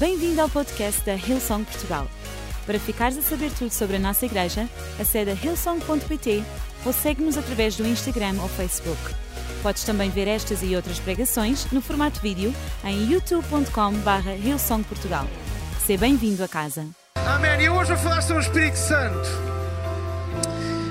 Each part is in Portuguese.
Bem-vindo ao podcast da Hillsong Portugal. Para ficares a saber tudo sobre a nossa igreja, acede a hillsong.pt ou segue-nos através do Instagram ou Facebook. Podes também ver estas e outras pregações no formato vídeo em youtube.com.br hillsongportugal. Seja bem-vindo a casa. Amém. E hoje vou falar sobre o Espírito Santo.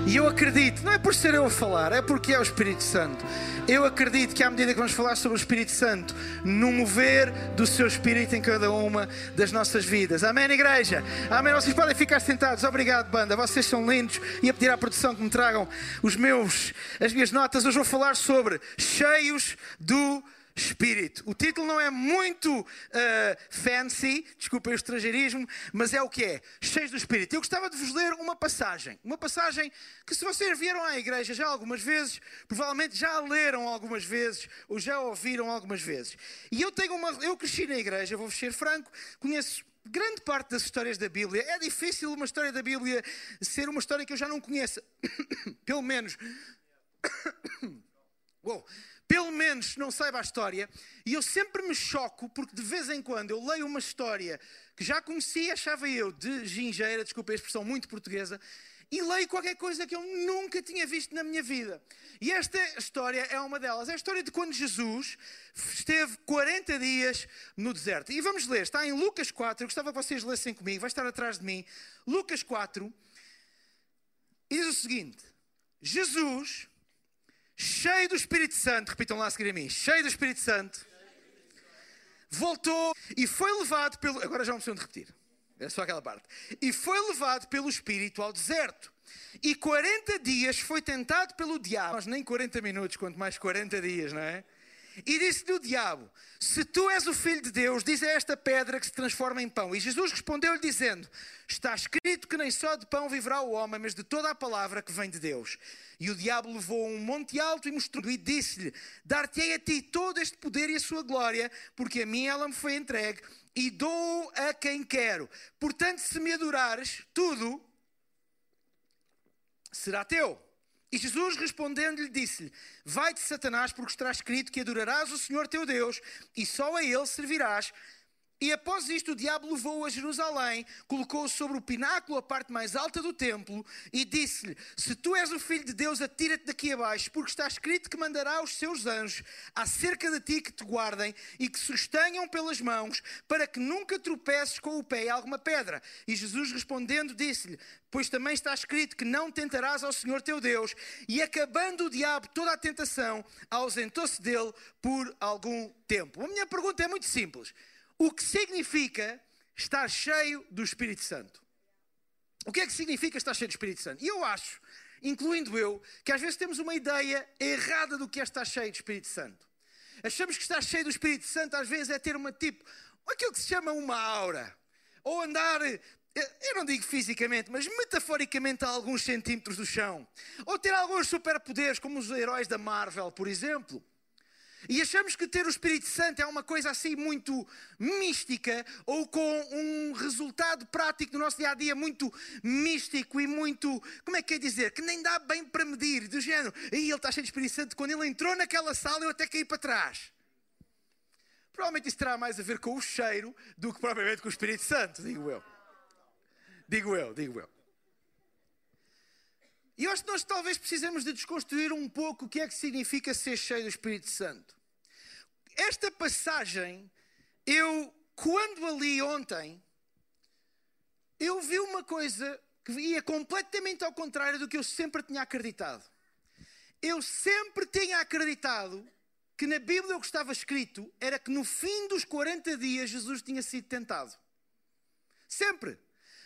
E eu acredito, não é por ser eu a falar, é porque é o Espírito Santo. Eu acredito que à medida que vamos falar sobre o Espírito Santo, no mover do seu Espírito em cada uma das nossas vidas. Amém, igreja? Amém. Vocês podem ficar sentados. Obrigado, banda. Vocês são lindos. E a pedir à produção que me tragam os meus, as minhas notas. Hoje vou falar sobre cheios do Espírito. O título não é muito uh, fancy, desculpem o estrangeirismo, mas é o que é, cheios do Espírito. Eu gostava de vos ler uma passagem, uma passagem que se vocês vieram à igreja já algumas vezes, provavelmente já leram algumas vezes ou já ouviram algumas vezes. E eu tenho uma, eu cresci na igreja, vou-vos ser franco, conheço grande parte das histórias da Bíblia. É difícil uma história da Bíblia ser uma história que eu já não conheça, pelo menos. Uou pelo menos não saiba a história, e eu sempre me choco porque de vez em quando eu leio uma história que já conhecia, achava eu, de gingeira, desculpa a expressão muito portuguesa, e leio qualquer coisa que eu nunca tinha visto na minha vida. E esta história é uma delas. É a história de quando Jesus esteve 40 dias no deserto. E vamos ler, está em Lucas 4, eu gostava que vocês lessem comigo, vai estar atrás de mim. Lucas 4, e diz o seguinte: Jesus cheio do Espírito Santo, repitam lá a seguir a mim, cheio do Espírito Santo, voltou e foi levado pelo. Agora já não precisam de repetir, é só aquela parte. E foi levado pelo Espírito ao deserto. E 40 dias foi tentado pelo diabo. Nós nem 40 minutos, quanto mais 40 dias, não é? E disse-lhe o diabo: Se tu és o filho de Deus, diz a esta pedra que se transforma em pão. E Jesus respondeu-lhe, dizendo: Está escrito que nem só de pão viverá o homem, mas de toda a palavra que vem de Deus. E o diabo levou a um monte alto e mostrou e disse-lhe: Dar-te-ei a ti todo este poder e a sua glória, porque a mim ela me foi entregue, e dou a quem quero. Portanto, se me adorares, tudo será teu. E Jesus respondendo-lhe disse-lhe: Vai-te, Satanás, porque está escrito que adorarás o Senhor teu Deus e só a ele servirás. E após isto, o diabo levou-o a Jerusalém, colocou-o sobre o pináculo, a parte mais alta do templo, e disse-lhe: Se tu és o filho de Deus, atira-te daqui abaixo, porque está escrito que mandará os seus anjos acerca de ti que te guardem e que sustenham pelas mãos, para que nunca tropeces com o pé em alguma pedra. E Jesus respondendo, disse-lhe: Pois também está escrito que não tentarás ao Senhor teu Deus. E acabando o diabo toda a tentação, ausentou-se dele por algum tempo. A minha pergunta é muito simples. O que significa estar cheio do Espírito Santo? O que é que significa estar cheio do Espírito Santo? E eu acho, incluindo eu, que às vezes temos uma ideia errada do que é estar cheio do Espírito Santo. Achamos que estar cheio do Espírito Santo às vezes é ter uma tipo, aquilo que se chama uma aura. Ou andar eu não digo fisicamente, mas metaforicamente a alguns centímetros do chão. Ou ter alguns superpoderes, como os heróis da Marvel, por exemplo. E achamos que ter o Espírito Santo é uma coisa assim muito mística ou com um resultado prático no nosso dia a dia muito místico e muito, como é que é dizer, que nem dá bem para medir, do género. E ele está cheio de Espírito Santo, quando ele entrou naquela sala eu até caí para trás. Provavelmente isso terá mais a ver com o cheiro do que propriamente com o Espírito Santo, digo eu. Digo eu, digo eu. E eu acho que nós talvez precisamos de desconstruir um pouco o que é que significa ser cheio do Espírito Santo. Esta passagem, eu, quando a li ontem, eu vi uma coisa que ia completamente ao contrário do que eu sempre tinha acreditado. Eu sempre tinha acreditado que na Bíblia o que estava escrito era que no fim dos 40 dias Jesus tinha sido tentado. Sempre.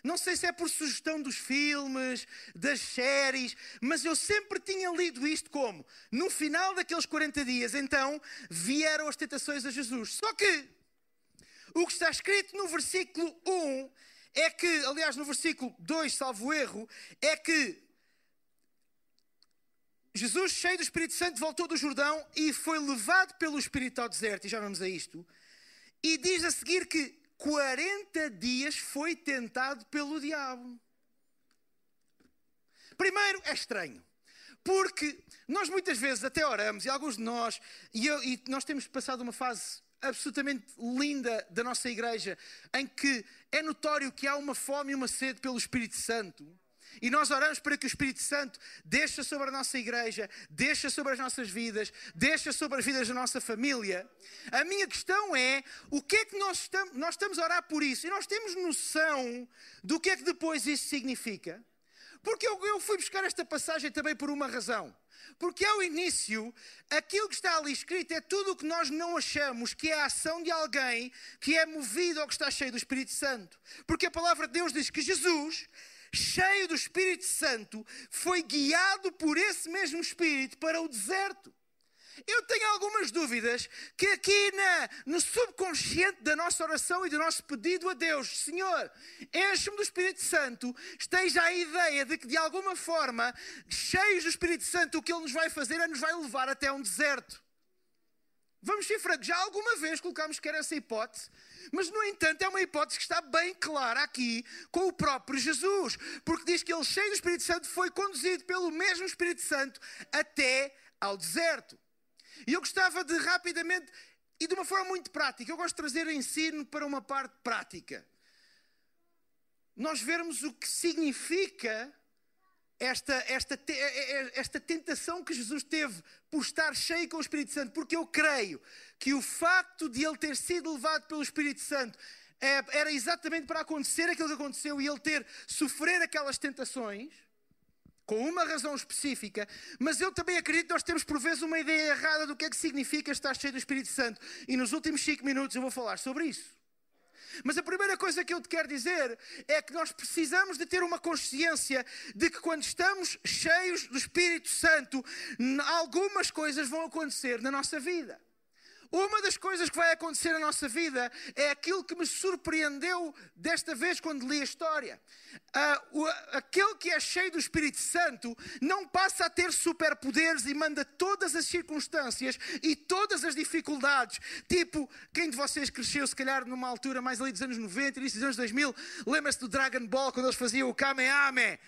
Não sei se é por sugestão dos filmes, das séries, mas eu sempre tinha lido isto como: no final daqueles 40 dias, então vieram as tentações a Jesus. Só que o que está escrito no versículo 1 é que, aliás, no versículo 2, salvo erro, é que Jesus, cheio do Espírito Santo, voltou do Jordão e foi levado pelo Espírito ao deserto, e já vamos a isto. E diz a seguir que 40 dias foi tentado pelo diabo. Primeiro, é estranho. Porque nós muitas vezes até oramos, e alguns de nós, e, eu, e nós temos passado uma fase absolutamente linda da nossa igreja, em que é notório que há uma fome e uma sede pelo Espírito Santo. E nós oramos para que o Espírito Santo deixe sobre a nossa igreja, deixe sobre as nossas vidas, deixe sobre as vidas da nossa família. A minha questão é: o que é que nós estamos, nós estamos a orar por isso? E nós temos noção do que é que depois isso significa? Porque eu, eu fui buscar esta passagem também por uma razão. Porque ao início, aquilo que está ali escrito é tudo o que nós não achamos que é a ação de alguém que é movido ou que está cheio do Espírito Santo. Porque a palavra de Deus diz que Jesus, cheio do Espírito Santo, foi guiado por esse mesmo Espírito para o deserto. Eu tenho algumas dúvidas que aqui na, no subconsciente da nossa oração e do nosso pedido a Deus, Senhor, enche-me do Espírito Santo, esteja a ideia de que de alguma forma, cheios do Espírito Santo, o que Ele nos vai fazer é nos vai levar até um deserto. Vamos ser francos, já alguma vez colocámos que era essa hipótese, mas no entanto é uma hipótese que está bem clara aqui com o próprio Jesus, porque diz que ele, cheio do Espírito Santo, foi conduzido pelo mesmo Espírito Santo até ao deserto. E eu gostava de rapidamente, e de uma forma muito prática, eu gosto de trazer ensino para uma parte prática. Nós vermos o que significa esta, esta, esta tentação que Jesus teve por estar cheio com o Espírito Santo, porque eu creio que o facto de ele ter sido levado pelo Espírito Santo é, era exatamente para acontecer aquilo que aconteceu e ele ter sofrer aquelas tentações com uma razão específica, mas eu também acredito que nós temos por vezes uma ideia errada do que é que significa estar cheio do Espírito Santo. E nos últimos 5 minutos eu vou falar sobre isso. Mas a primeira coisa que eu te quero dizer é que nós precisamos de ter uma consciência de que quando estamos cheios do Espírito Santo, algumas coisas vão acontecer na nossa vida. Uma das coisas que vai acontecer na nossa vida é aquilo que me surpreendeu desta vez quando li a história. Uh, o, aquele que é cheio do Espírito Santo não passa a ter superpoderes e manda todas as circunstâncias e todas as dificuldades. Tipo, quem de vocês cresceu, se calhar, numa altura mais ali dos anos 90, início dos anos 2000, lembra-se do Dragon Ball, quando eles faziam o Kamehameha?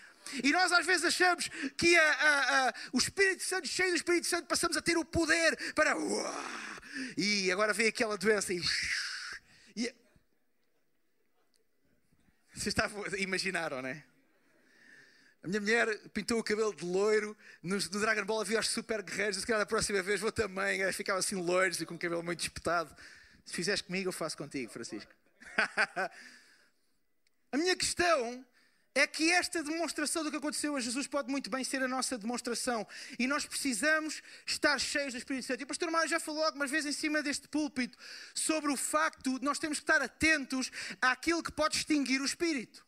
E nós às vezes achamos que a, a, a, o Espírito Santo, cheio do Espírito Santo, passamos a ter o poder para. Uau, e agora vem aquela doença e. e vocês estavam, imaginaram, não é? A minha mulher pintou o cabelo de loiro. No, no Dragon Ball havia os super guerreiros. Se calhar da próxima vez vou também. Ficava assim loiros e com o cabelo muito espetado. Se fizeres comigo, eu faço contigo, Francisco. a minha questão é que esta demonstração do que aconteceu a Jesus pode muito bem ser a nossa demonstração. E nós precisamos estar cheios do Espírito Santo. E o pastor Mário já falou algumas vezes em cima deste púlpito sobre o facto de nós temos que estar atentos àquilo que pode extinguir o Espírito.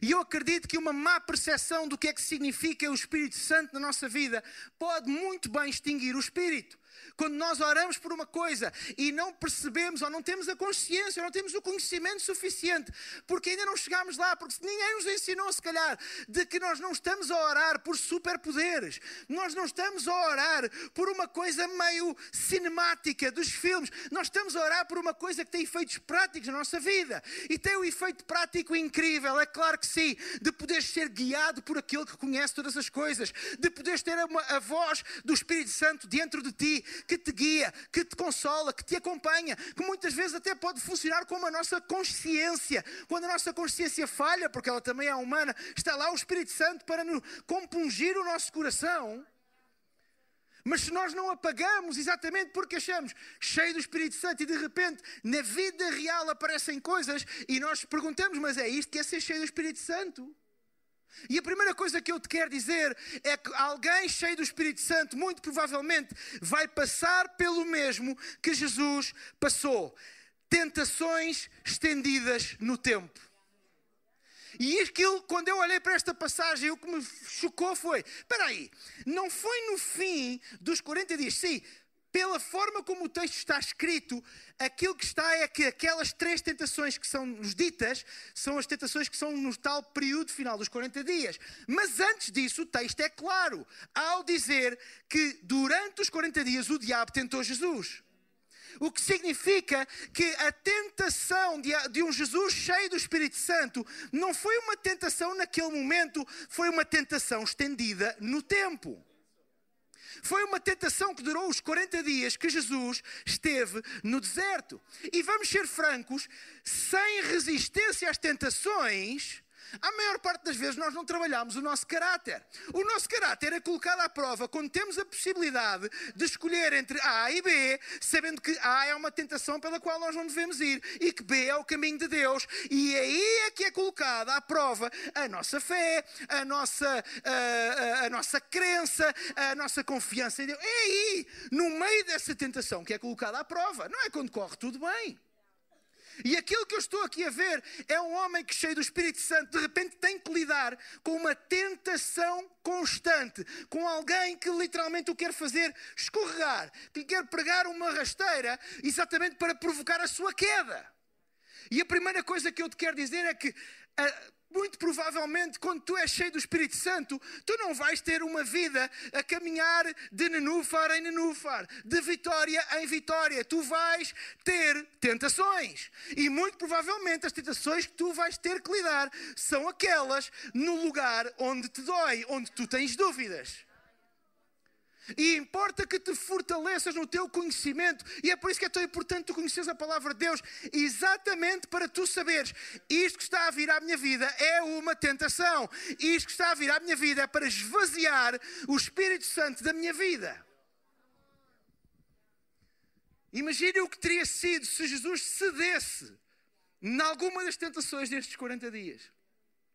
E eu acredito que uma má percepção do que é que significa o Espírito Santo na nossa vida pode muito bem extinguir o Espírito. Quando nós oramos por uma coisa e não percebemos, ou não temos a consciência, ou não temos o conhecimento suficiente, porque ainda não chegámos lá, porque ninguém nos ensinou, se calhar, de que nós não estamos a orar por superpoderes, nós não estamos a orar por uma coisa meio cinemática dos filmes, nós estamos a orar por uma coisa que tem efeitos práticos na nossa vida. E tem um efeito prático incrível, é claro que sim, de poderes ser guiado por aquele que conhece todas as coisas, de poderes ter a voz do Espírito Santo dentro de ti, que te guia, que te consola, que te acompanha, que muitas vezes até pode funcionar como a nossa consciência. Quando a nossa consciência falha, porque ela também é humana, está lá o Espírito Santo para nos compungir o nosso coração. Mas se nós não apagamos exatamente porque achamos cheio do Espírito Santo e de repente na vida real aparecem coisas e nós perguntamos, mas é isto que é ser cheio do Espírito Santo? E a primeira coisa que eu te quero dizer é que alguém cheio do Espírito Santo, muito provavelmente, vai passar pelo mesmo que Jesus passou: tentações estendidas no tempo. E aquilo, quando eu olhei para esta passagem, o que me chocou foi: espera aí, não foi no fim dos 40 dias, sim, pela forma como o texto está escrito, aquilo que está é que aquelas três tentações que são nos ditas são as tentações que são no tal período final dos 40 dias. Mas antes disso, o texto é claro ao dizer que durante os 40 dias o diabo tentou Jesus. O que significa que a tentação de, um Jesus cheio do Espírito Santo não foi uma tentação naquele momento, foi uma tentação estendida no tempo. Foi uma tentação que durou os 40 dias que Jesus esteve no deserto. E vamos ser francos, sem resistência às tentações, a maior parte das vezes nós não trabalhamos o nosso caráter. O nosso caráter é colocado à prova quando temos a possibilidade de escolher entre A e B, sabendo que A é uma tentação pela qual nós não devemos ir e que B é o caminho de Deus. E aí é que é colocada à prova a nossa fé, a nossa, a, a, a nossa crença, a nossa confiança em Deus. É aí, no meio dessa tentação, que é colocada à prova. Não é quando corre tudo bem. E aquilo que eu estou aqui a ver é um homem que, cheio do Espírito Santo, de repente tem que lidar com uma tentação constante, com alguém que literalmente o quer fazer escorregar, que lhe quer pregar uma rasteira exatamente para provocar a sua queda. E a primeira coisa que eu te quero dizer é que muito provavelmente, quando tu és cheio do Espírito Santo, tu não vais ter uma vida a caminhar de nenúfar em nenúfar, de vitória em vitória. Tu vais ter tentações. E muito provavelmente as tentações que tu vais ter que lidar são aquelas no lugar onde te dói, onde tu tens dúvidas. E importa que te fortaleças no teu conhecimento. E é por isso que é tão importante tu conheceres a palavra de Deus. Exatamente para tu saberes: isto que está a vir à minha vida é uma tentação. Isto que está a vir à minha vida é para esvaziar o Espírito Santo da minha vida. Imagine o que teria sido se Jesus cedesse em alguma das tentações destes 40 dias.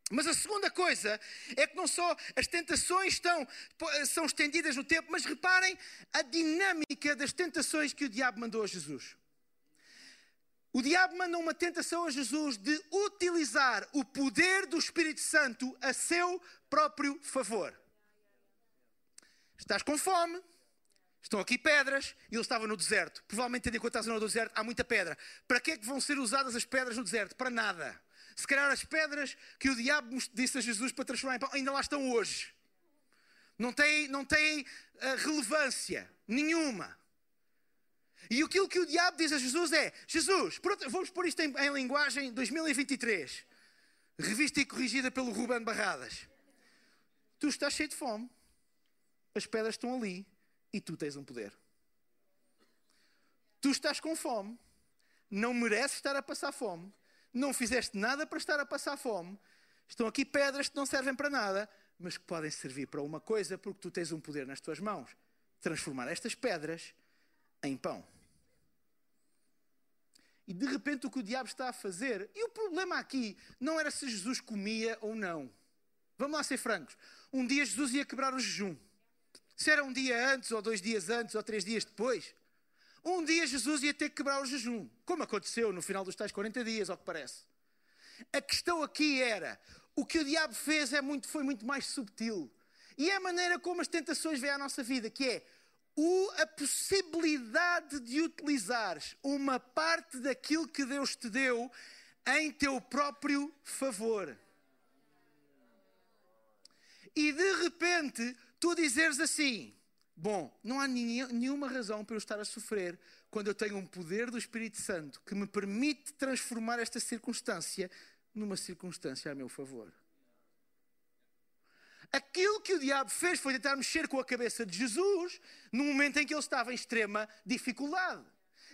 Mas a segunda coisa é que não só as tentações estão, são estendidas no tempo, mas reparem a dinâmica das tentações que o diabo mandou a Jesus. O diabo manda uma tentação a Jesus de utilizar o poder do Espírito Santo a seu próprio favor. Estás com fome, estão aqui pedras, e ele estava no deserto. Provavelmente, tendo em conta a zona do deserto, há muita pedra. Para que é que vão ser usadas as pedras no deserto? Para nada. Se calhar as pedras que o diabo disse a Jesus para transformar em pão ainda lá estão hoje. Não tem, não tem uh, relevância nenhuma. E aquilo que o diabo diz a Jesus é: Jesus, vamos pôr isto em, em linguagem 2023, revista e corrigida pelo Ruben Barradas. Tu estás cheio de fome, as pedras estão ali e tu tens um poder. Tu estás com fome, não mereces estar a passar fome, não fizeste nada para estar a passar fome, estão aqui pedras que não servem para nada, mas que podem servir para uma coisa, porque tu tens um poder nas tuas mãos transformar estas pedras em pão. E de repente o que o diabo está a fazer, e o problema aqui não era se Jesus comia ou não. Vamos lá ser francos. Um dia Jesus ia quebrar o jejum. Se era um dia antes, ou dois dias antes, ou três dias depois, um dia Jesus ia ter que quebrar o jejum, como aconteceu no final dos tais 40 dias, ao que parece. A questão aqui era: o que o diabo fez é muito, foi muito mais subtil. E é a maneira como as tentações vêm à nossa vida, que é o, a possibilidade de utilizares uma parte daquilo que Deus te deu em teu próprio favor. E de repente tu dizeres assim: Bom, não há nenhuma razão para eu estar a sofrer quando eu tenho um poder do Espírito Santo que me permite transformar esta circunstância numa circunstância a meu favor. Aquilo que o diabo fez foi tentar mexer com a cabeça de Jesus no momento em que ele estava em extrema dificuldade.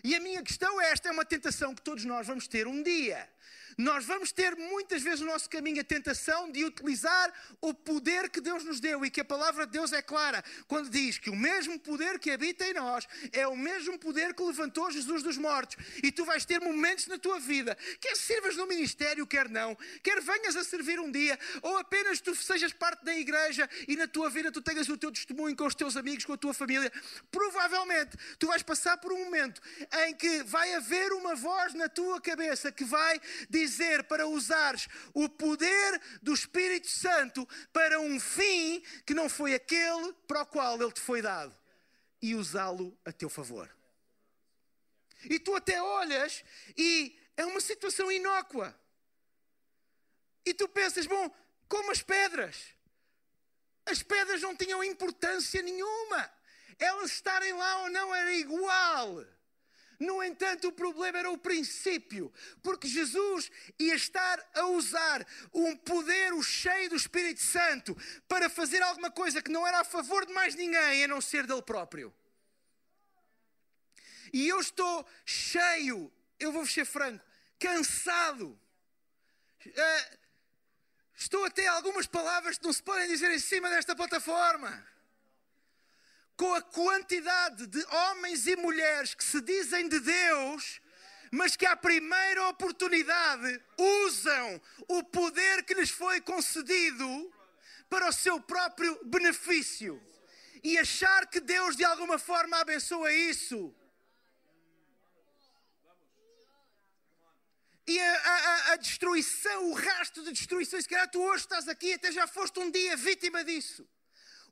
E a minha questão é: esta é uma tentação que todos nós vamos ter um dia. Nós vamos ter muitas vezes no nosso caminho a tentação de utilizar o poder que Deus nos deu e que a palavra de Deus é clara quando diz que o mesmo poder que habita em nós é o mesmo poder que levantou Jesus dos mortos. E tu vais ter momentos na tua vida, quer sirvas no ministério, quer não, quer venhas a servir um dia, ou apenas tu sejas parte da igreja e na tua vida tu tenhas o teu testemunho com os teus amigos, com a tua família. Provavelmente tu vais passar por um momento em que vai haver uma voz na tua cabeça que vai dizer dizer para usares o poder do Espírito Santo para um fim que não foi aquele para o qual ele te foi dado e usá-lo a teu favor. E tu até olhas e é uma situação inócua. E tu pensas, bom, como as pedras. As pedras não tinham importância nenhuma. Elas estarem lá ou não era igual. No entanto, o problema era o princípio, porque Jesus ia estar a usar um poder, o cheio do Espírito Santo, para fazer alguma coisa que não era a favor de mais ninguém, a não ser dele próprio. E eu estou cheio, eu vou ser franco, cansado. Uh, estou a ter algumas palavras que não se podem dizer em cima desta plataforma com a quantidade de homens e mulheres que se dizem de Deus, mas que à primeira oportunidade usam o poder que lhes foi concedido para o seu próprio benefício. E achar que Deus de alguma forma abençoa isso. E a, a, a destruição, o rastro de destruição, se calhar tu hoje estás aqui, até já foste um dia vítima disso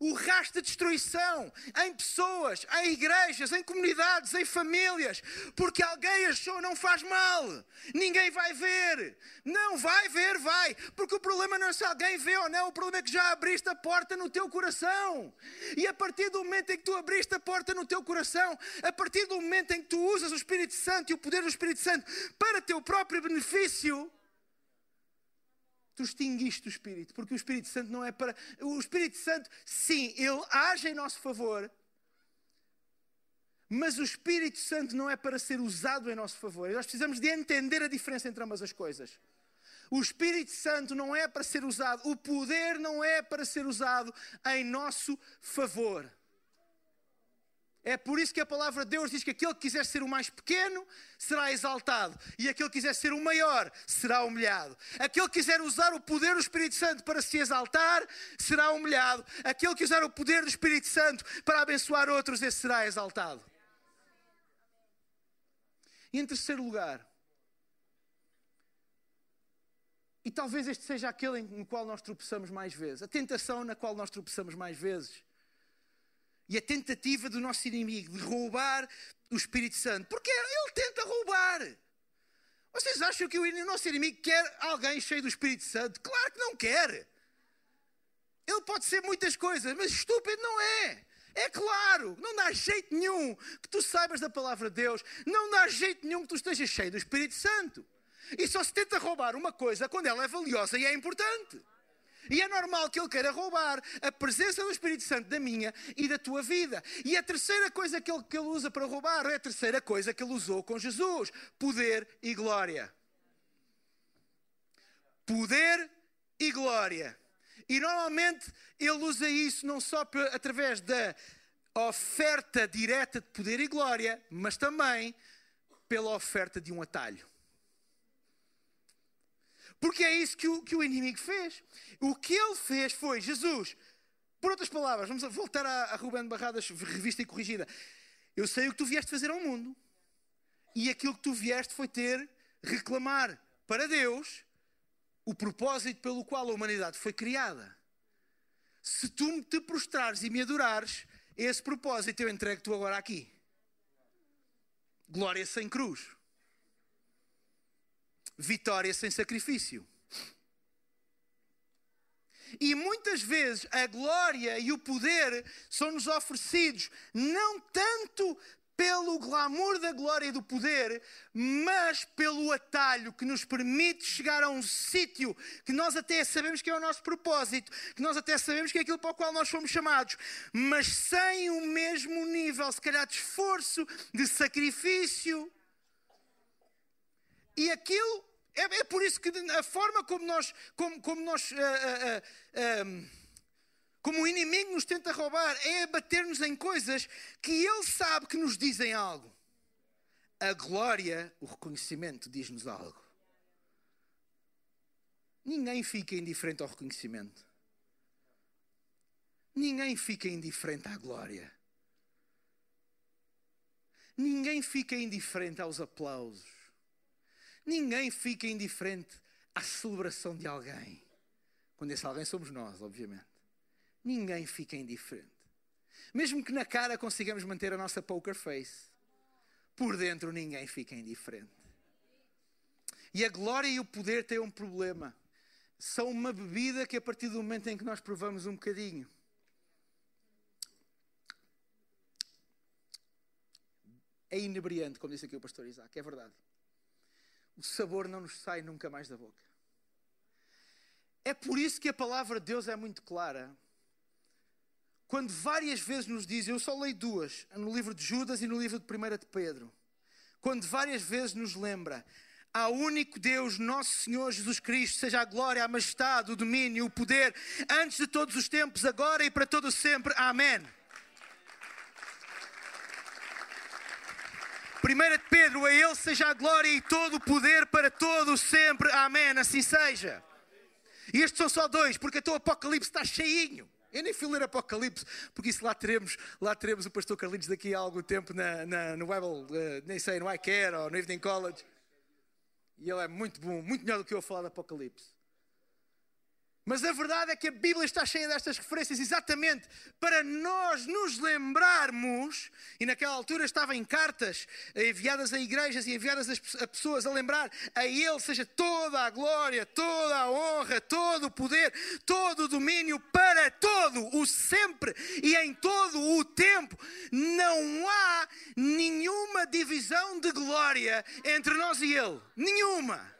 o rastro de destruição em pessoas, em igrejas, em comunidades, em famílias, porque alguém achou não faz mal, ninguém vai ver. Não vai ver, vai, porque o problema não é se alguém vê ou não, o problema é que já abriste a porta no teu coração. E a partir do momento em que tu abriste a porta no teu coração, a partir do momento em que tu usas o Espírito Santo e o poder do Espírito Santo para teu próprio benefício, tu extinguiste o Espírito, porque o Espírito Santo não é para. O Espírito Santo, sim, ele age em nosso favor, mas o Espírito Santo não é para ser usado em nosso favor. E nós precisamos de entender a diferença entre ambas as coisas. O Espírito Santo não é para ser usado, o poder não é para ser usado em nosso favor. É por isso que a palavra de Deus diz que aquele que quiser ser o mais pequeno será exaltado, e aquele que quiser ser o maior será humilhado. Aquele que quiser usar o poder do Espírito Santo para se exaltar será humilhado. Aquele que usar o poder do Espírito Santo para abençoar outros, esse será exaltado. E em terceiro lugar, e talvez este seja aquele no qual nós tropeçamos mais vezes, a tentação na qual nós tropeçamos mais vezes e a tentativa do nosso inimigo de roubar o Espírito Santo. Porque ele tenta roubar. Vocês acham que o nosso inimigo quer alguém cheio do Espírito Santo? Claro que não quer. Ele pode ser muitas coisas, mas estúpido não é. É claro, não dá jeito nenhum que tu saibas da palavra de Deus, não dá jeito nenhum que tu estejas cheio do Espírito Santo. E só se tenta roubar uma coisa quando ela é valiosa e é importante. E é normal que ele queira roubar a presença do Espírito Santo da minha e da tua vida. E a terceira coisa que ele, que ele usa para roubar é a terceira coisa que ele usou com Jesus: poder e glória. Poder e glória. E normalmente ele usa isso não só através da oferta direta de poder e glória, mas também pela oferta de um atalho. Porque é isso que o, que o inimigo fez. O que ele fez foi, Jesus, por outras palavras, vamos voltar a, a Rubén Barradas, revista e corrigida. Eu sei o que tu vieste fazer ao mundo. E aquilo que tu vieste foi ter, reclamar para Deus o propósito pelo qual a humanidade foi criada. Se tu te prostrares e me adorares, esse propósito eu entrego-te agora aqui. Glória sem cruz vitória sem sacrifício. E muitas vezes a glória e o poder são-nos oferecidos não tanto pelo glamour da glória e do poder, mas pelo atalho que nos permite chegar a um sítio que nós até sabemos que é o nosso propósito, que nós até sabemos que é aquilo para o qual nós fomos chamados, mas sem o mesmo nível, se calhar, de esforço, de sacrifício. E aquilo é, é por isso que a forma como nós, como, como nós, uh, uh, uh, como o inimigo nos tenta roubar é bater-nos em coisas que ele sabe que nos dizem algo. A glória, o reconhecimento, diz-nos algo. Ninguém fica indiferente ao reconhecimento. Ninguém fica indiferente à glória. Ninguém fica indiferente aos aplausos. Ninguém fica indiferente à celebração de alguém. Quando esse alguém somos nós, obviamente. Ninguém fica indiferente. Mesmo que na cara consigamos manter a nossa poker face, por dentro ninguém fica indiferente. E a glória e o poder têm um problema. São uma bebida que, a partir do momento em que nós provamos um bocadinho, é inebriante, como disse aqui o pastor Isaac, é verdade. O sabor não nos sai nunca mais da boca. É por isso que a palavra de Deus é muito clara. Quando várias vezes nos diz, eu só leio duas, no livro de Judas e no livro de 1 de Pedro. Quando várias vezes nos lembra, ao único Deus, nosso Senhor Jesus Cristo, seja a glória, a majestade, o domínio, o poder, antes de todos os tempos, agora e para todo sempre. Amém. 1 de Pedro, a Ele seja a glória e todo o poder para todo sempre. Amém. Assim seja. E estes são só dois, porque o Apocalipse está cheinho. Eu nem fui ler Apocalipse, porque isso lá teremos, lá teremos o pastor Carlinhos daqui a algum tempo na, na no Bible, uh, nem sei, no iCare ou no Evening College. E ele é muito bom, muito melhor do que eu a falar de Apocalipse. Mas a verdade é que a Bíblia está cheia destas referências exatamente para nós nos lembrarmos, e naquela altura estava em cartas enviadas a igrejas e enviadas a pessoas a lembrar a Ele seja toda a glória, toda a honra, todo o poder, todo o domínio para todo o sempre e em todo o tempo. Não há nenhuma divisão de glória entre nós e Ele. Nenhuma.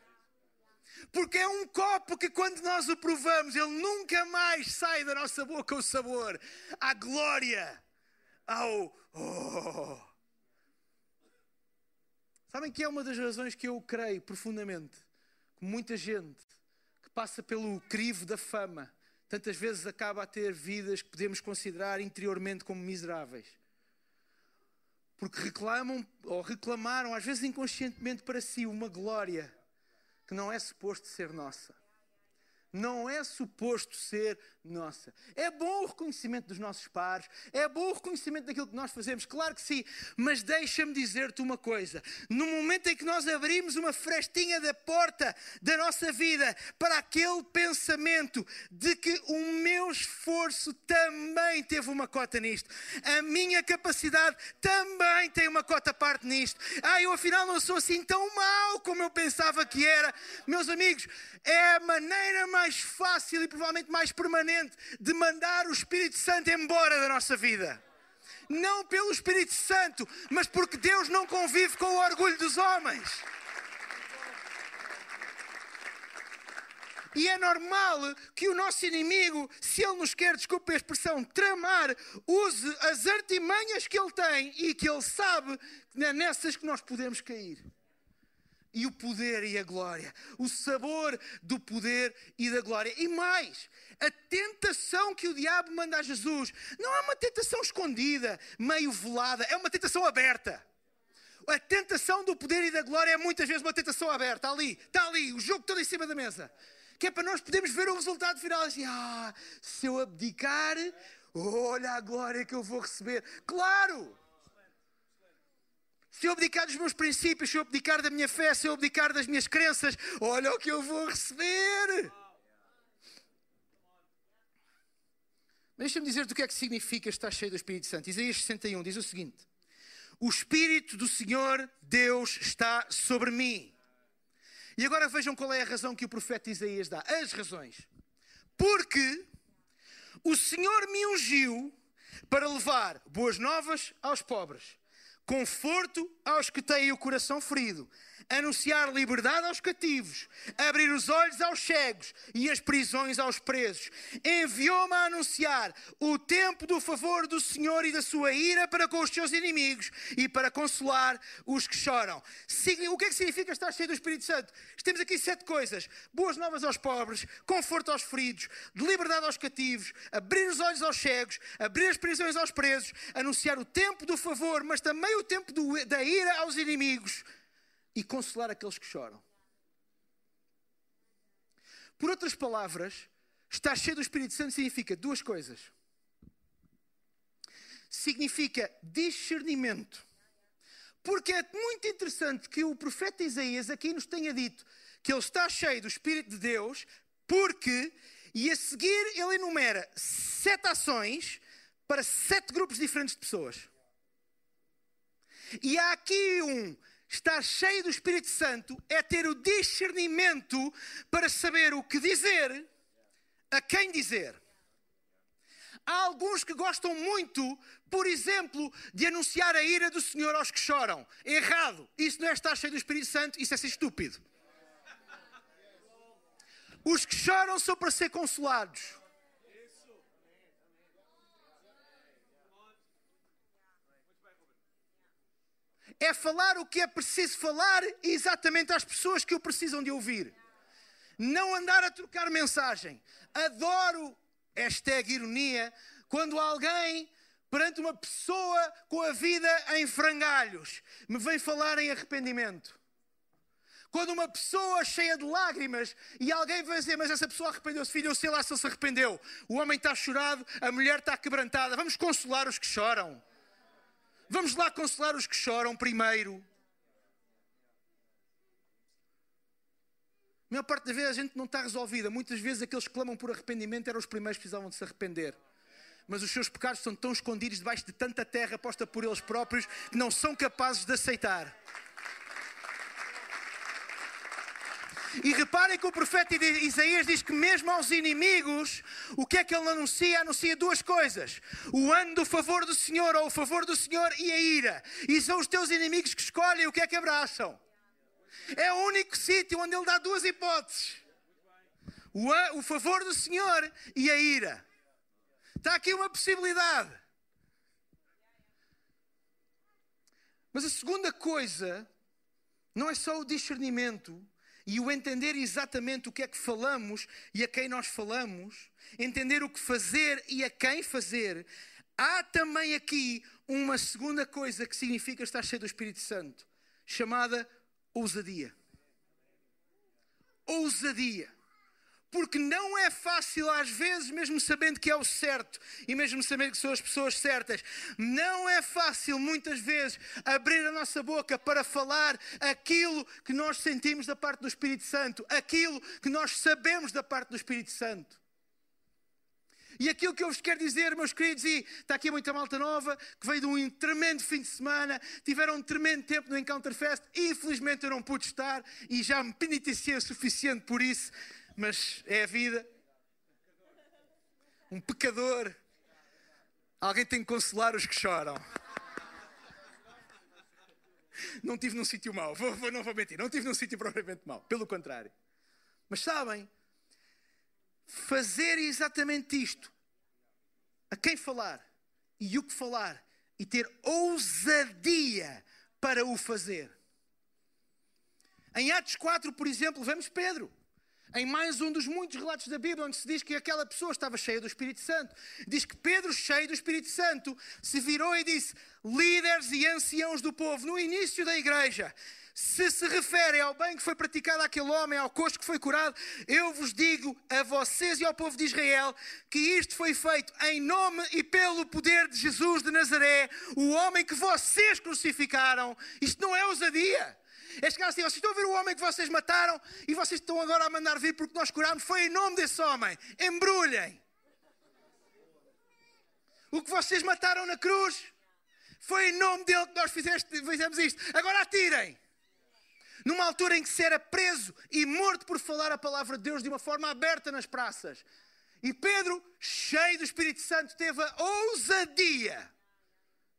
Porque é um copo que quando nós o provamos, ele nunca mais sai da nossa boca o sabor, a glória, ao. Oh. Sabem que é uma das razões que eu creio profundamente que muita gente que passa pelo crivo da fama tantas vezes acaba a ter vidas que podemos considerar interiormente como miseráveis. Porque reclamam ou reclamaram, às vezes inconscientemente para si, uma glória que não é suposto ser nossa. Não é suposto ser nossa. É bom o reconhecimento dos nossos pares, é bom o reconhecimento daquilo que nós fazemos, claro que sim, mas deixa-me dizer-te uma coisa: no momento em que nós abrimos uma frestinha da porta da nossa vida para aquele pensamento de que o meu esforço também teve uma cota nisto, a minha capacidade também tem uma cota parte nisto, ah, eu afinal não sou assim tão mau como eu pensava que era, meus amigos, é a maneira mais fácil e provavelmente mais permanente de mandar o Espírito Santo embora da nossa vida. Não pelo Espírito Santo, mas porque Deus não convive com o orgulho dos homens. E é normal que o nosso inimigo, se ele nos quer, desculpe a expressão, tramar, use as artimanhas que ele tem e que ele sabe que é nessas que nós podemos cair e o poder e a glória, o sabor do poder e da glória. E mais, a tentação que o diabo manda a Jesus não é uma tentação escondida, meio velada, é uma tentação aberta. A tentação do poder e da glória é muitas vezes uma tentação aberta. Ali, está ali, o jogo todo em cima da mesa. Que é para nós podermos ver o resultado final assim: ah, se eu abdicar, olha a glória que eu vou receber. Claro! Se eu abdicar dos meus princípios, se eu abdicar da minha fé, se eu abdicar das minhas crenças, olha o que eu vou receber. Deixa-me dizer-te o que é que significa estar cheio do Espírito Santo. Isaías 61 diz o seguinte: O Espírito do Senhor Deus está sobre mim. E agora vejam qual é a razão que o profeta Isaías dá. As razões. Porque o Senhor me ungiu para levar boas novas aos pobres conforto aos que têm o coração ferido, anunciar liberdade aos cativos, abrir os olhos aos cegos e as prisões aos presos. Enviou-me a anunciar o tempo do favor do Senhor e da sua ira para com os seus inimigos e para consolar os que choram. O que é que significa estar cheio do Espírito Santo? Temos aqui sete coisas: boas novas aos pobres, conforto aos feridos, liberdade aos cativos, abrir os olhos aos cegos, abrir as prisões aos presos, anunciar o tempo do favor, mas também o tempo do, da ira aos inimigos e consolar aqueles que choram. Por outras palavras, estar cheio do Espírito Santo significa duas coisas. Significa discernimento. Porque é muito interessante que o profeta Isaías aqui nos tenha dito que ele está cheio do Espírito de Deus, porque, e a seguir ele enumera sete ações para sete grupos diferentes de pessoas. E há aqui um estar cheio do Espírito Santo é ter o discernimento para saber o que dizer, a quem dizer. Há alguns que gostam muito, por exemplo, de anunciar a ira do Senhor aos que choram. Errado. Isso não é estar cheio do Espírito Santo, isso é ser estúpido. Os que choram são para ser consolados. É falar o que é preciso falar exatamente às pessoas que o precisam de ouvir. Não andar a trocar mensagem. Adoro, hashtag ironia, quando alguém, perante uma pessoa com a vida em frangalhos, me vem falar em arrependimento. Quando uma pessoa cheia de lágrimas e alguém vai dizer, mas essa pessoa arrependeu-se, filho, eu sei lá se ele se arrependeu. O homem está chorado, a mulher está quebrantada. Vamos consolar os que choram. Vamos lá consolar os que choram primeiro. A maior parte das vezes a gente não está resolvida. Muitas vezes aqueles que clamam por arrependimento eram os primeiros que precisavam de se arrepender. Mas os seus pecados estão tão escondidos debaixo de tanta terra posta por eles próprios que não são capazes de aceitar. E reparem que o profeta Isaías diz que mesmo aos inimigos, o que é que ele anuncia? Anuncia duas coisas: o ano do favor do Senhor, ou o favor do Senhor e a ira. E são os teus inimigos que escolhem o que é que abraçam. É o único sítio onde ele dá duas hipóteses: o, o favor do Senhor e a ira. Está aqui uma possibilidade. Mas a segunda coisa não é só o discernimento, e o entender exatamente o que é que falamos e a quem nós falamos, entender o que fazer e a quem fazer, há também aqui uma segunda coisa que significa estar cheio do Espírito Santo, chamada ousadia. Ousadia. Porque não é fácil, às vezes, mesmo sabendo que é o certo e mesmo sabendo que são as pessoas certas, não é fácil, muitas vezes, abrir a nossa boca para falar aquilo que nós sentimos da parte do Espírito Santo, aquilo que nós sabemos da parte do Espírito Santo. E aquilo que eu vos quero dizer, meus queridos, e está aqui muita malta nova, que veio de um tremendo fim de semana, tiveram um tremendo tempo no Encounter Fest, infelizmente eu não pude estar e já me penitenciei o suficiente por isso mas é a vida. Um pecador. Alguém tem que consolar os que choram. Não tive num sítio mau, vou, vou, não vou mentir, não tive num sítio propriamente mau, pelo contrário. Mas sabem, fazer exatamente isto, a quem falar e o que falar, e ter ousadia para o fazer. Em Atos 4, por exemplo, vemos Pedro em mais um dos muitos relatos da Bíblia, onde se diz que aquela pessoa estava cheia do Espírito Santo. Diz que Pedro, cheio do Espírito Santo, se virou e disse: líderes e anciãos do povo, no início da igreja, se se refere ao bem que foi praticado àquele homem, ao costo que foi curado, eu vos digo a vocês e ao povo de Israel que isto foi feito em nome e pelo poder de Jesus de Nazaré, o homem que vocês crucificaram. Isto não é ousadia. É chegar assim, vocês estão a ver o homem que vocês mataram e vocês estão agora a mandar vir porque nós curámos. Foi em nome desse homem. Embrulhem. O que vocês mataram na cruz foi em nome dele que nós fizeste, fizemos isto. Agora atirem. Numa altura em que se era preso e morto por falar a palavra de Deus de uma forma aberta nas praças. E Pedro, cheio do Espírito Santo, teve a ousadia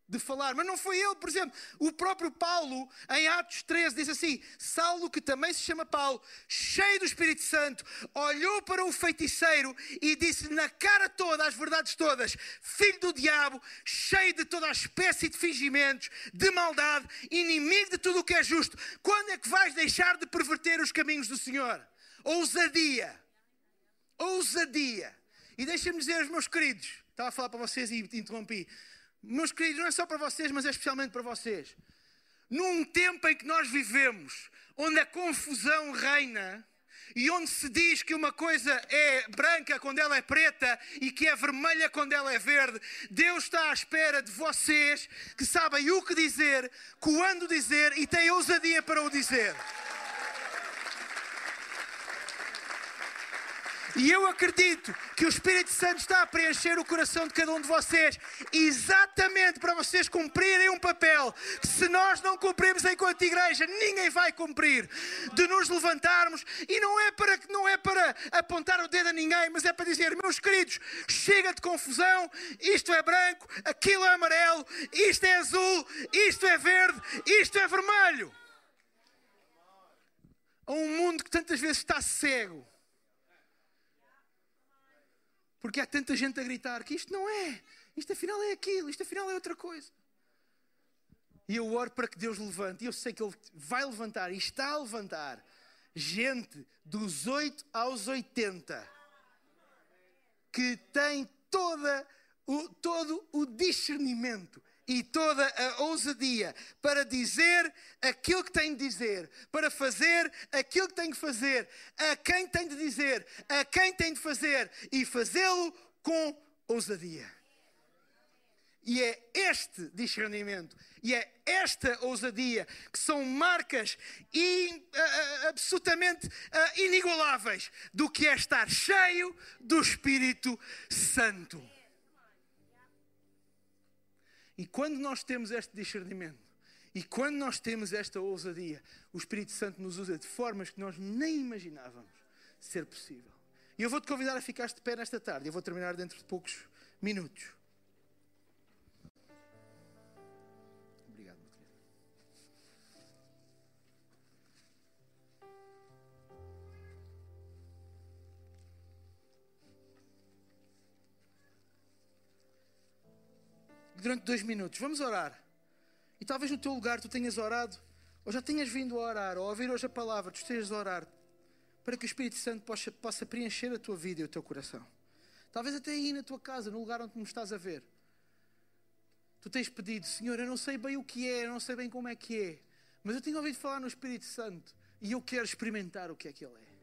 de falar, mas não foi ele, por exemplo, o próprio Paulo, em Atos 13, diz assim: Saulo, que também se chama Paulo, cheio do Espírito Santo, olhou para o feiticeiro e disse na cara toda, as verdades todas: Filho do diabo, cheio de toda a espécie de fingimentos, de maldade, inimigo de tudo o que é justo, quando é que vais deixar de perverter os caminhos do Senhor? Ousadia, ousadia. E deixem-me dizer, meus queridos, estava a falar para vocês e interrompi. Meus queridos, não é só para vocês, mas é especialmente para vocês. Num tempo em que nós vivemos, onde a confusão reina, e onde se diz que uma coisa é branca quando ela é preta e que é vermelha quando ela é verde, Deus está à espera de vocês que sabem o que dizer, quando dizer e têm ousadia para o dizer. E eu acredito que o Espírito Santo está a preencher o coração de cada um de vocês, exatamente para vocês cumprirem um papel que, se nós não cumprirmos enquanto igreja, ninguém vai cumprir. De nos levantarmos, e não é para, não é para apontar o dedo a ninguém, mas é para dizer: meus queridos, chega de confusão, isto é branco, aquilo é amarelo, isto é azul, isto é verde, isto é vermelho. A um mundo que tantas vezes está cego porque há tanta gente a gritar que isto não é, isto afinal é aquilo, isto afinal é outra coisa. E eu oro para que Deus levante, e eu sei que Ele vai levantar e está a levantar gente dos 8 aos 80 que tem toda o, todo o discernimento e toda a ousadia para dizer aquilo que tem de dizer, para fazer aquilo que tem de fazer, a quem tem de dizer, a quem tem de fazer e fazê-lo com ousadia. E é este discernimento e é esta ousadia que são marcas in, uh, absolutamente uh, inigualáveis do que é estar cheio do Espírito Santo. E quando nós temos este discernimento, e quando nós temos esta ousadia, o Espírito Santo nos usa de formas que nós nem imaginávamos ser possível. E eu vou-te convidar a ficar de pé nesta tarde. Eu vou terminar dentro de poucos minutos. Durante dois minutos. Vamos orar. E talvez no teu lugar tu tenhas orado, ou já tenhas vindo a orar, ou a ouvir hoje a palavra, tu estejas a orar, para que o Espírito Santo possa, possa preencher a tua vida e o teu coração. Talvez até aí na tua casa, no lugar onde me estás a ver. Tu tens pedido, Senhor, eu não sei bem o que é, eu não sei bem como é que é, mas eu tenho ouvido falar no Espírito Santo e eu quero experimentar o que é que Ele é.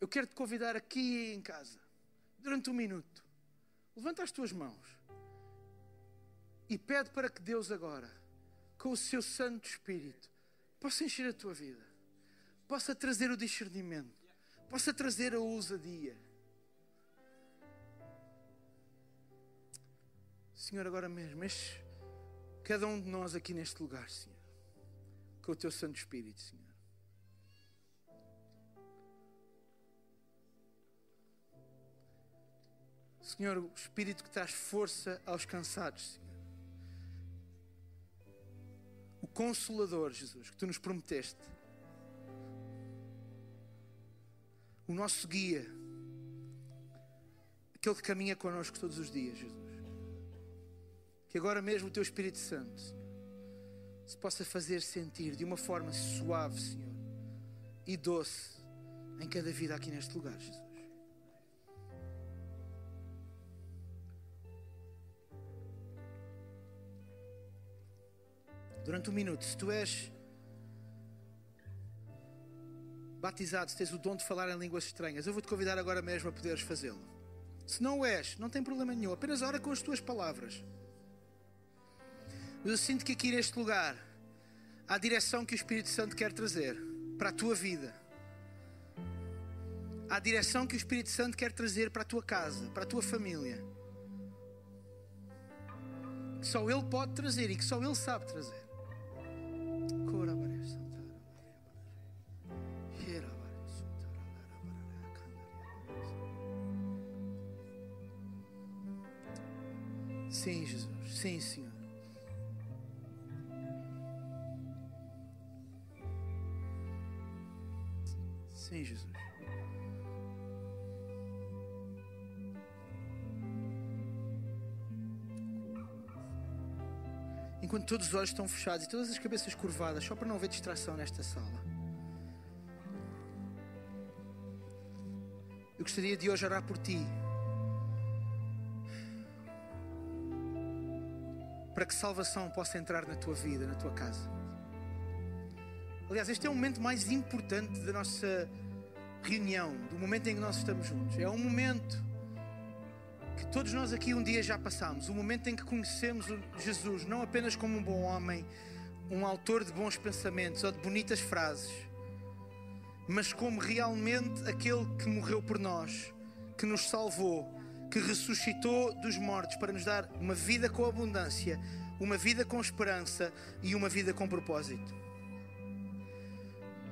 Eu quero te convidar aqui em casa, durante um minuto, Levanta as tuas mãos e pede para que Deus agora, com o seu Santo Espírito, possa encher a tua vida, possa trazer o discernimento, possa trazer a ousadia. Senhor, agora mesmo, este, cada um de nós aqui neste lugar, Senhor, com o teu Santo Espírito, Senhor. Senhor, o Espírito que traz força aos cansados, Senhor. O Consolador, Jesus, que tu nos prometeste. O nosso guia. Aquele que caminha connosco todos os dias, Jesus. Que agora mesmo o teu Espírito Santo, Senhor, se possa fazer sentir de uma forma suave, Senhor, e doce em cada vida aqui neste lugar, Jesus. Durante um minuto, se tu és batizado, se tens o dom de falar em línguas estranhas, eu vou-te convidar agora mesmo a poderes fazê-lo. Se não o és, não tem problema nenhum, apenas ora com as tuas palavras. Mas eu sinto que aqui neste lugar há a direção que o Espírito Santo quer trazer para a tua vida. Há a direção que o Espírito Santo quer trazer para a tua casa, para a tua família. Que só Ele pode trazer e que só Ele sabe trazer. Olhos estão fechados e todas as cabeças curvadas, só para não haver distração nesta sala. Eu gostaria de hoje orar por ti. para que salvação possa entrar na tua vida, na tua casa. Aliás, este é o momento mais importante da nossa reunião, do momento em que nós estamos juntos. É um momento que todos nós aqui um dia já passamos, o momento em que conhecemos Jesus não apenas como um bom homem, um autor de bons pensamentos ou de bonitas frases, mas como realmente aquele que morreu por nós, que nos salvou, que ressuscitou dos mortos para nos dar uma vida com abundância, uma vida com esperança e uma vida com propósito.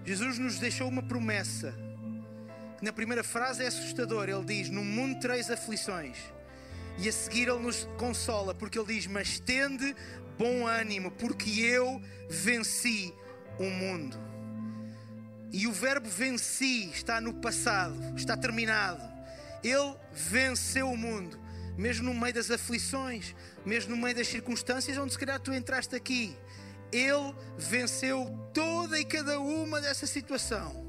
Jesus nos deixou uma promessa, na primeira frase é assustador. Ele diz: No mundo três aflições. E a seguir ele nos consola, porque ele diz: Mas tende bom ânimo, porque eu venci o mundo. E o verbo venci está no passado, está terminado. Ele venceu o mundo, mesmo no meio das aflições, mesmo no meio das circunstâncias onde se calhar tu entraste aqui. Ele venceu toda e cada uma dessa situação.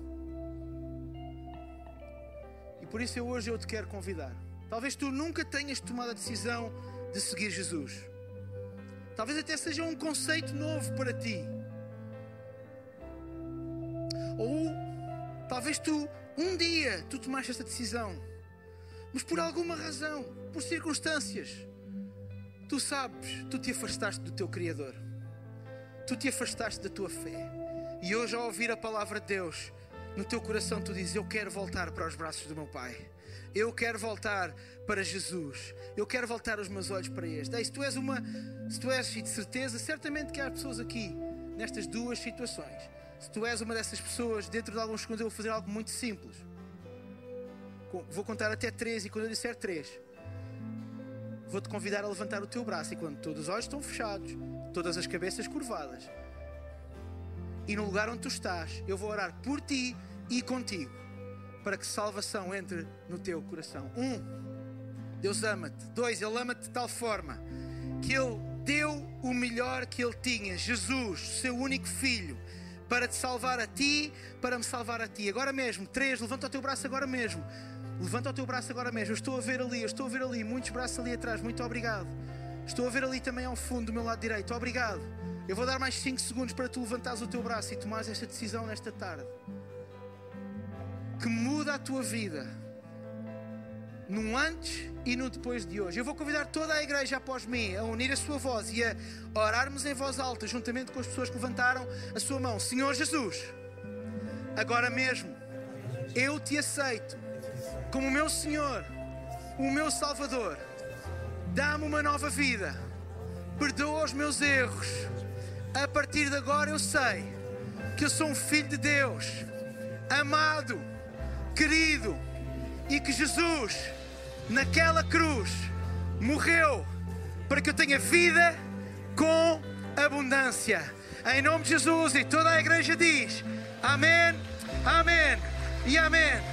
Por isso eu hoje eu te quero convidar. Talvez tu nunca tenhas tomado a decisão de seguir Jesus. Talvez até seja um conceito novo para ti. Ou talvez tu um dia tu tomaste essa decisão, mas por alguma razão, por circunstâncias, tu sabes, tu te afastaste do teu Criador. Tu te afastaste da tua fé. E hoje ao ouvir a palavra de Deus, no teu coração tu dizes: Eu quero voltar para os braços do meu Pai. Eu quero voltar para Jesus. Eu quero voltar os meus olhos para este. Ei, se tu és uma, se tu és, de certeza, certamente que há pessoas aqui nestas duas situações. Se tu és uma dessas pessoas, dentro de alguns segundos eu vou fazer algo muito simples. Vou contar até três e quando eu disser três, vou-te convidar a levantar o teu braço e quando todos os olhos estão fechados, todas as cabeças curvadas, e no lugar onde tu estás, eu vou orar por ti e contigo para que salvação entre no teu coração. Um, Deus ama-te. Dois, Ele ama-te de tal forma que Ele deu o melhor que Ele tinha, Jesus, seu único filho, para te salvar a ti, para me salvar a ti. Agora mesmo. Três, levanta o teu braço agora mesmo. Levanta o teu braço agora mesmo. Eu estou a ver ali, eu estou a ver ali, muitos braços ali atrás. Muito obrigado. Estou a ver ali também ao fundo do meu lado direito. Obrigado. Eu vou dar mais 5 segundos para tu levantares o teu braço e tomares esta decisão nesta tarde que muda a tua vida no antes e no depois de hoje. Eu vou convidar toda a igreja após mim a unir a sua voz e a orarmos em voz alta, juntamente com as pessoas que levantaram a sua mão. Senhor Jesus, agora mesmo eu te aceito como o meu Senhor, o meu Salvador. Dá-me uma nova vida, perdoa os meus erros. A partir de agora eu sei que eu sou um filho de Deus, amado querido, e que Jesus, naquela cruz, morreu para que eu tenha vida com abundância. Em nome de Jesus, e toda a igreja diz: Amém, Amém e Amém.